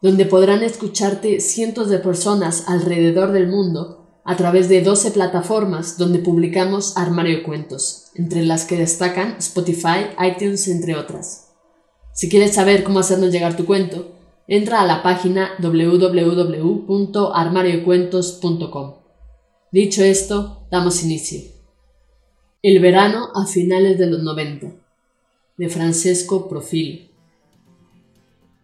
donde podrán escucharte cientos de personas alrededor del mundo a través de 12 plataformas donde publicamos Armario Cuentos, entre las que destacan Spotify, iTunes, entre otras. Si quieres saber cómo hacernos llegar tu cuento, entra a la página www.armariocuentos.com. Dicho esto, damos inicio. El verano a finales de los 90, de Francesco Profil.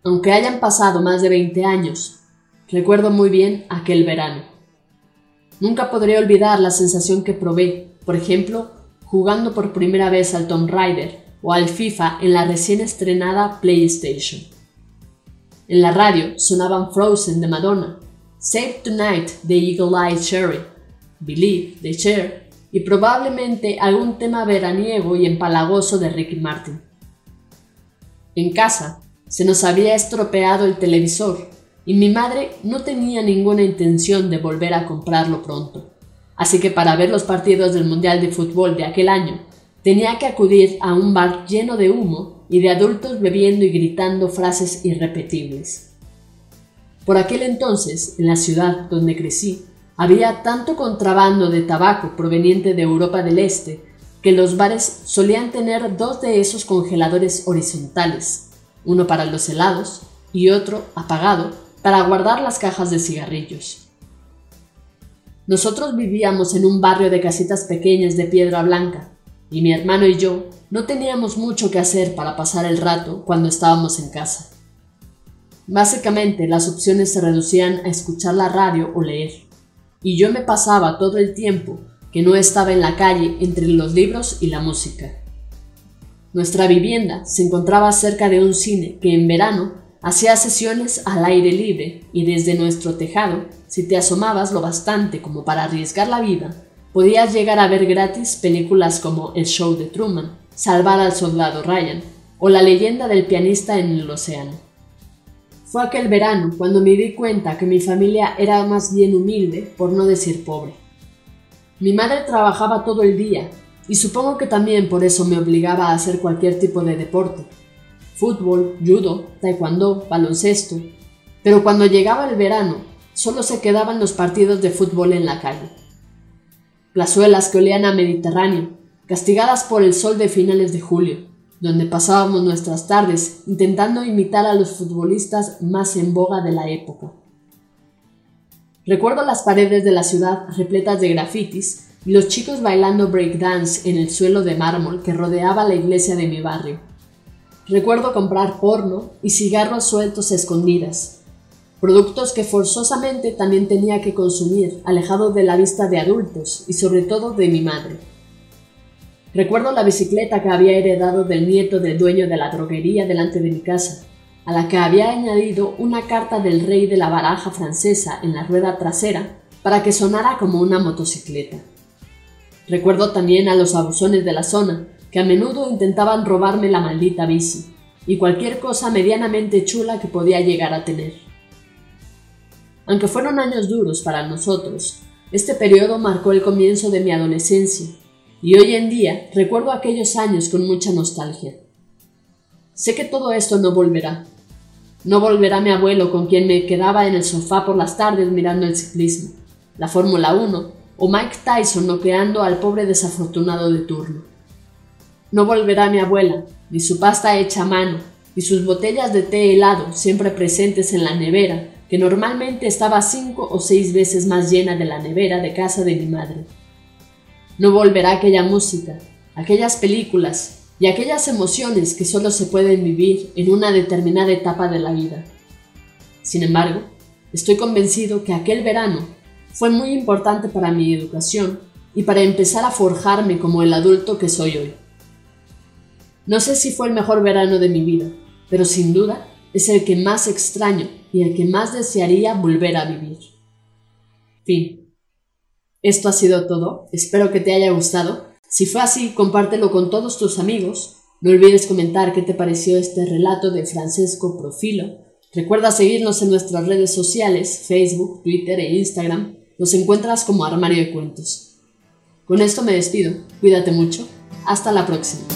Aunque hayan pasado más de 20 años, recuerdo muy bien aquel verano. Nunca podré olvidar la sensación que probé, por ejemplo, jugando por primera vez al Tomb Raider o al FIFA en la recién estrenada PlayStation. En la radio sonaban Frozen de Madonna, Save Tonight de Eagle Eye Cherry, Believe de Cher y probablemente algún tema veraniego y empalagoso de Ricky Martin. En casa, se nos había estropeado el televisor y mi madre no tenía ninguna intención de volver a comprarlo pronto. Así que para ver los partidos del Mundial de Fútbol de aquel año, tenía que acudir a un bar lleno de humo y de adultos bebiendo y gritando frases irrepetibles. Por aquel entonces, en la ciudad donde crecí, había tanto contrabando de tabaco proveniente de Europa del Este que los bares solían tener dos de esos congeladores horizontales, uno para los helados y otro apagado para guardar las cajas de cigarrillos. Nosotros vivíamos en un barrio de casitas pequeñas de piedra blanca, y mi hermano y yo no teníamos mucho que hacer para pasar el rato cuando estábamos en casa. Básicamente las opciones se reducían a escuchar la radio o leer, y yo me pasaba todo el tiempo que no estaba en la calle entre los libros y la música. Nuestra vivienda se encontraba cerca de un cine que en verano hacía sesiones al aire libre y desde nuestro tejado, si te asomabas lo bastante como para arriesgar la vida, podías llegar a ver gratis películas como El show de Truman, Salvar al soldado Ryan o La leyenda del pianista en el océano. Fue aquel verano cuando me di cuenta que mi familia era más bien humilde, por no decir pobre. Mi madre trabajaba todo el día y supongo que también por eso me obligaba a hacer cualquier tipo de deporte. Fútbol, judo, taekwondo, baloncesto. Pero cuando llegaba el verano, solo se quedaban los partidos de fútbol en la calle. Plazuelas que olían a Mediterráneo, castigadas por el sol de finales de julio, donde pasábamos nuestras tardes intentando imitar a los futbolistas más en boga de la época. Recuerdo las paredes de la ciudad repletas de grafitis los chicos bailando breakdance en el suelo de mármol que rodeaba la iglesia de mi barrio. Recuerdo comprar porno y cigarros sueltos escondidas, productos que forzosamente también tenía que consumir, alejado de la vista de adultos y sobre todo de mi madre. Recuerdo la bicicleta que había heredado del nieto del dueño de la droguería delante de mi casa, a la que había añadido una carta del rey de la baraja francesa en la rueda trasera para que sonara como una motocicleta. Recuerdo también a los abusones de la zona, que a menudo intentaban robarme la maldita bici y cualquier cosa medianamente chula que podía llegar a tener. Aunque fueron años duros para nosotros, este periodo marcó el comienzo de mi adolescencia, y hoy en día recuerdo aquellos años con mucha nostalgia. Sé que todo esto no volverá. No volverá mi abuelo con quien me quedaba en el sofá por las tardes mirando el ciclismo, la Fórmula 1 o Mike Tyson noqueando al pobre desafortunado de turno. No volverá mi abuela, ni su pasta hecha a mano, ni sus botellas de té helado siempre presentes en la nevera, que normalmente estaba cinco o seis veces más llena de la nevera de casa de mi madre. No volverá aquella música, aquellas películas y aquellas emociones que solo se pueden vivir en una determinada etapa de la vida. Sin embargo, estoy convencido que aquel verano fue muy importante para mi educación y para empezar a forjarme como el adulto que soy hoy. No sé si fue el mejor verano de mi vida, pero sin duda es el que más extraño y el que más desearía volver a vivir. Fin. Esto ha sido todo, espero que te haya gustado. Si fue así, compártelo con todos tus amigos. No olvides comentar qué te pareció este relato de Francesco Profilo. Recuerda seguirnos en nuestras redes sociales, Facebook, Twitter e Instagram. Nos encuentras como Armario de Cuentos. Con esto me despido. Cuídate mucho. Hasta la próxima.